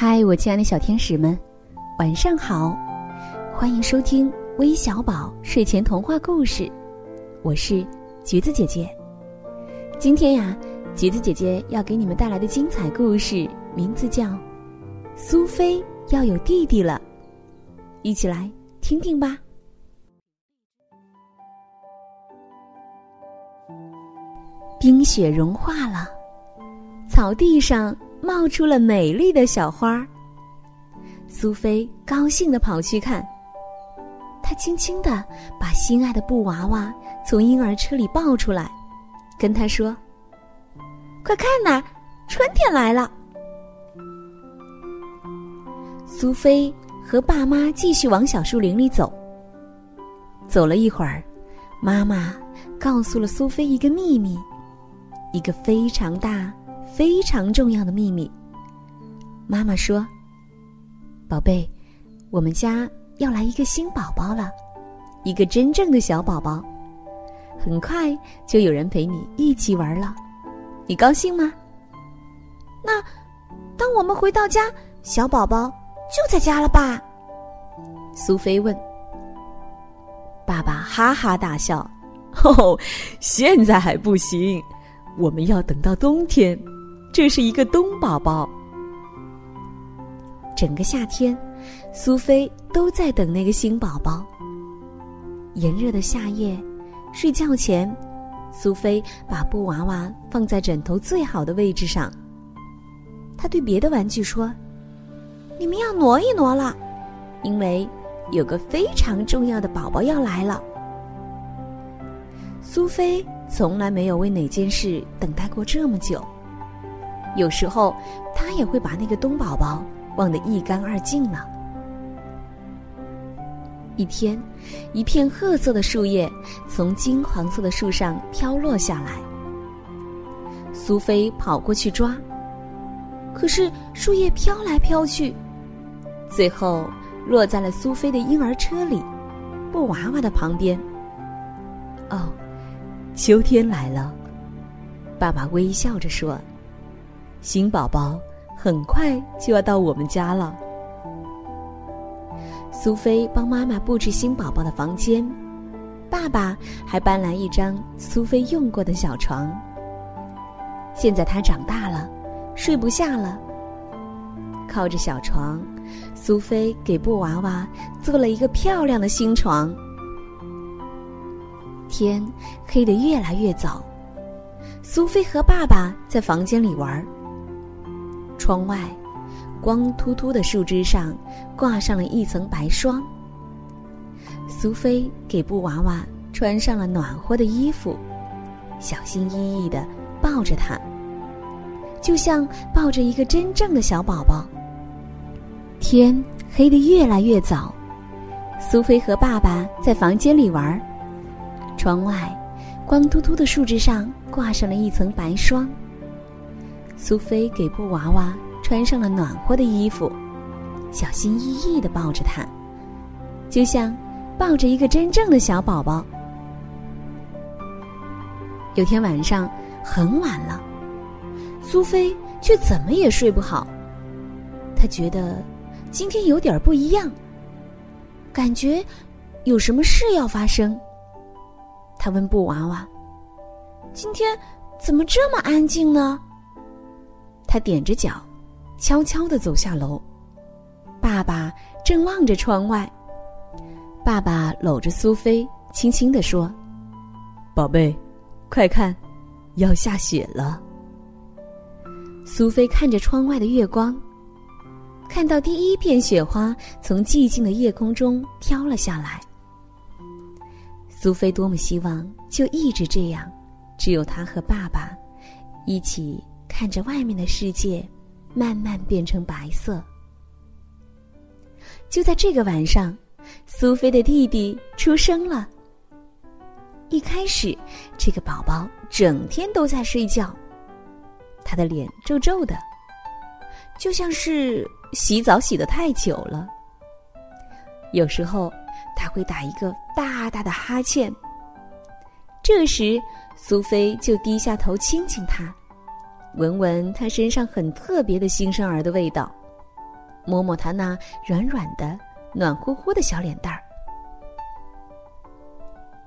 嗨，我亲爱的小天使们，晚上好！欢迎收听微小宝睡前童话故事，我是橘子姐姐。今天呀，橘子姐姐要给你们带来的精彩故事名字叫《苏菲要有弟弟了》，一起来听听吧。冰雪融化了，草地上。冒出了美丽的小花。苏菲高兴的跑去看，她轻轻的把心爱的布娃娃从婴儿车里抱出来，跟他说：“快看呐，春天来了。”苏菲和爸妈继续往小树林里走。走了一会儿，妈妈告诉了苏菲一个秘密，一个非常大。非常重要的秘密。妈妈说：“宝贝，我们家要来一个新宝宝了，一个真正的小宝宝。很快就有人陪你一起玩了，你高兴吗？”那，当我们回到家，小宝宝就在家了吧？苏菲问。爸爸哈哈大笑：“哦，现在还不行，我们要等到冬天。”这是一个冬宝宝。整个夏天，苏菲都在等那个新宝宝。炎热的夏夜，睡觉前，苏菲把布娃娃放在枕头最好的位置上。她对别的玩具说：“你们要挪一挪了，因为有个非常重要的宝宝要来了。”苏菲从来没有为哪件事等待过这么久。有时候，他也会把那个冬宝宝忘得一干二净了。一天，一片褐色的树叶从金黄色的树上飘落下来。苏菲跑过去抓，可是树叶飘来飘去，最后落在了苏菲的婴儿车里，布娃娃的旁边。哦，秋天来了，爸爸微笑着说。新宝宝很快就要到我们家了。苏菲帮妈妈布置新宝宝的房间，爸爸还搬来一张苏菲用过的小床。现在他长大了，睡不下了。靠着小床，苏菲给布娃娃做了一个漂亮的新床。天黑得越来越早，苏菲和爸爸在房间里玩儿。窗外，光秃秃的树枝上挂上了一层白霜。苏菲给布娃娃穿上了暖和的衣服，小心翼翼的抱着它，就像抱着一个真正的小宝宝。天黑得越来越早，苏菲和爸爸在房间里玩。窗外，光秃秃的树枝上挂上了一层白霜。苏菲给布娃娃穿上了暖和的衣服，小心翼翼的抱着它，就像抱着一个真正的小宝宝。有天晚上很晚了，苏菲却怎么也睡不好。她觉得今天有点不一样，感觉有什么事要发生。她问布娃娃：“今天怎么这么安静呢？”他踮着脚，悄悄地走下楼。爸爸正望着窗外。爸爸搂着苏菲，轻轻地说：“宝贝，快看，要下雪了。”苏菲看着窗外的月光，看到第一片雪花从寂静的夜空中飘了下来。苏菲多么希望就一直这样，只有她和爸爸一起。看着外面的世界，慢慢变成白色。就在这个晚上，苏菲的弟弟出生了。一开始，这个宝宝整天都在睡觉，他的脸皱皱的，就像是洗澡洗的太久了。有时候，他会打一个大大的哈欠。这时，苏菲就低下头亲亲他。闻闻他身上很特别的新生儿的味道，摸摸他那软软的、暖乎乎的小脸蛋儿。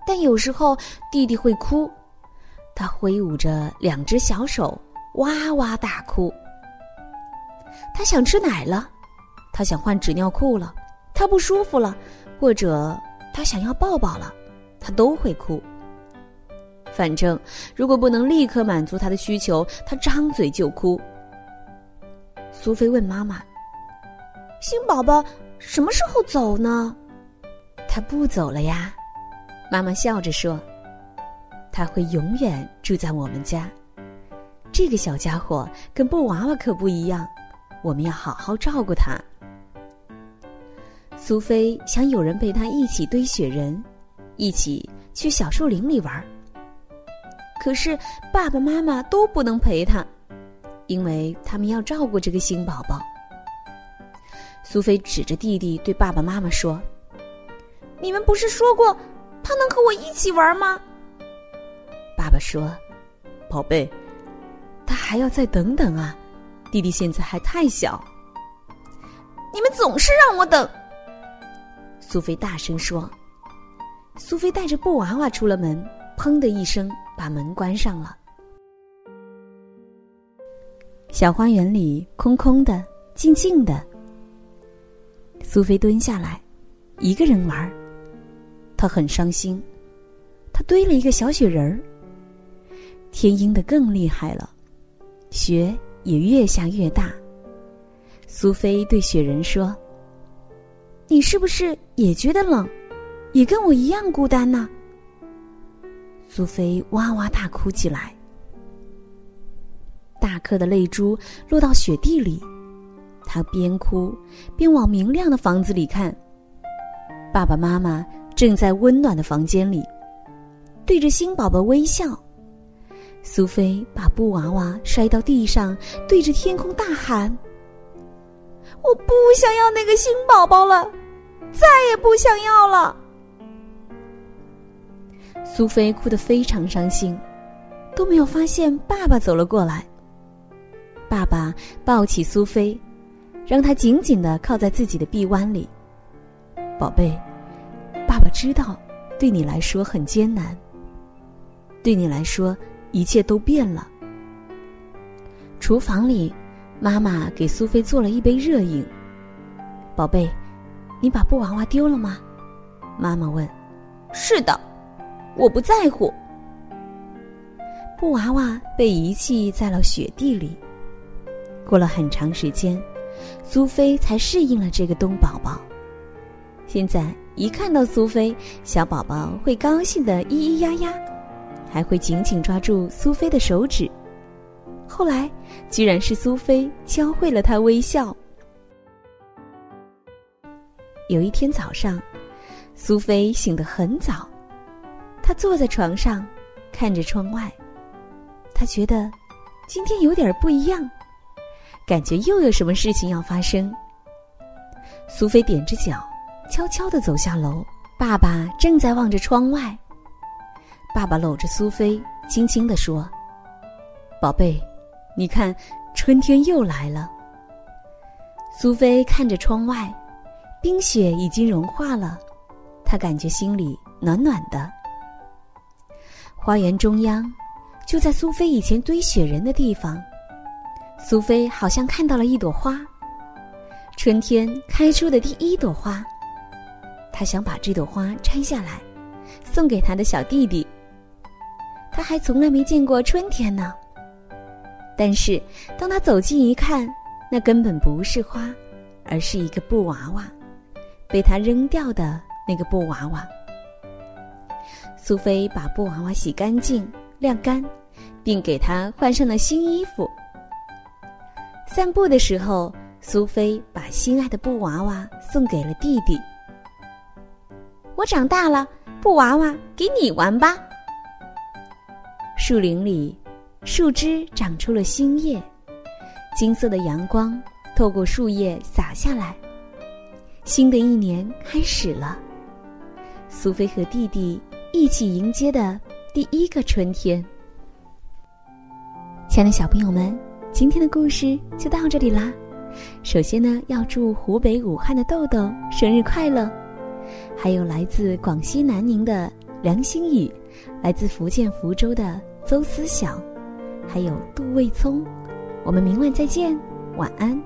但有时候弟弟会哭，他挥舞着两只小手，哇哇大哭。他想吃奶了，他想换纸尿裤了，他不舒服了，或者他想要抱抱了，他都会哭。反正如果不能立刻满足他的需求，他张嘴就哭。苏菲问妈妈：“新宝宝什么时候走呢？”他不走了呀。妈妈笑着说：“他会永远住在我们家。这个小家伙跟布娃娃可不一样，我们要好好照顾他。”苏菲想有人陪她一起堆雪人，一起去小树林里玩。可是爸爸妈妈都不能陪他，因为他们要照顾这个新宝宝。苏菲指着弟弟对爸爸妈妈说：“你们不是说过？”他能和我一起玩吗？爸爸说：“宝贝，他还要再等等啊，弟弟现在还太小。”你们总是让我等。苏菲大声说。苏菲带着布娃娃出了门，砰的一声把门关上了。小花园里空空的，静静的。苏菲蹲下来，一个人玩。儿。她很伤心，她堆了一个小雪人儿。天阴的更厉害了，雪也越下越大。苏菲对雪人说：“你是不是也觉得冷，也跟我一样孤单呢？”苏菲哇哇大哭起来，大颗的泪珠落到雪地里。她边哭边往明亮的房子里看，爸爸妈妈。正在温暖的房间里，对着新宝宝微笑。苏菲把布娃娃摔到地上，对着天空大喊：“我不想要那个新宝宝了，再也不想要了。”苏菲哭得非常伤心，都没有发现爸爸走了过来。爸爸抱起苏菲，让她紧紧的靠在自己的臂弯里，宝贝。爸爸知道，对你来说很艰难。对你来说，一切都变了。厨房里，妈妈给苏菲做了一杯热饮。宝贝，你把布娃娃丢了吗？妈妈问。是的，我不在乎。布娃娃被遗弃在了雪地里。过了很长时间，苏菲才适应了这个冬宝宝。现在。一看到苏菲，小宝宝会高兴的咿咿呀呀，还会紧紧抓住苏菲的手指。后来，居然是苏菲教会了他微笑。有一天早上，苏菲醒得很早，他坐在床上，看着窗外，他觉得今天有点不一样，感觉又有什么事情要发生。苏菲踮着脚。悄悄的走下楼，爸爸正在望着窗外。爸爸搂着苏菲，轻轻的说：“宝贝，你看，春天又来了。”苏菲看着窗外，冰雪已经融化了，她感觉心里暖暖的。花园中央，就在苏菲以前堆雪人的地方，苏菲好像看到了一朵花，春天开出的第一朵花。他想把这朵花摘下来，送给他的小弟弟。他还从来没见过春天呢。但是当他走近一看，那根本不是花，而是一个布娃娃，被他扔掉的那个布娃娃。苏菲把布娃娃洗干净、晾干，并给它换上了新衣服。散步的时候，苏菲把心爱的布娃娃送给了弟弟。我长大了，布娃娃给你玩吧。树林里，树枝长出了新叶，金色的阳光透过树叶洒下来。新的一年开始了，苏菲和弟弟一起迎接的第一个春天。亲爱的小朋友们，今天的故事就到这里啦，首先呢，要祝湖北武汉的豆豆生日快乐，还有来自广西南宁的梁新宇，来自福建福州的邹思晓，还有杜卫聪。我们明晚再见，晚安。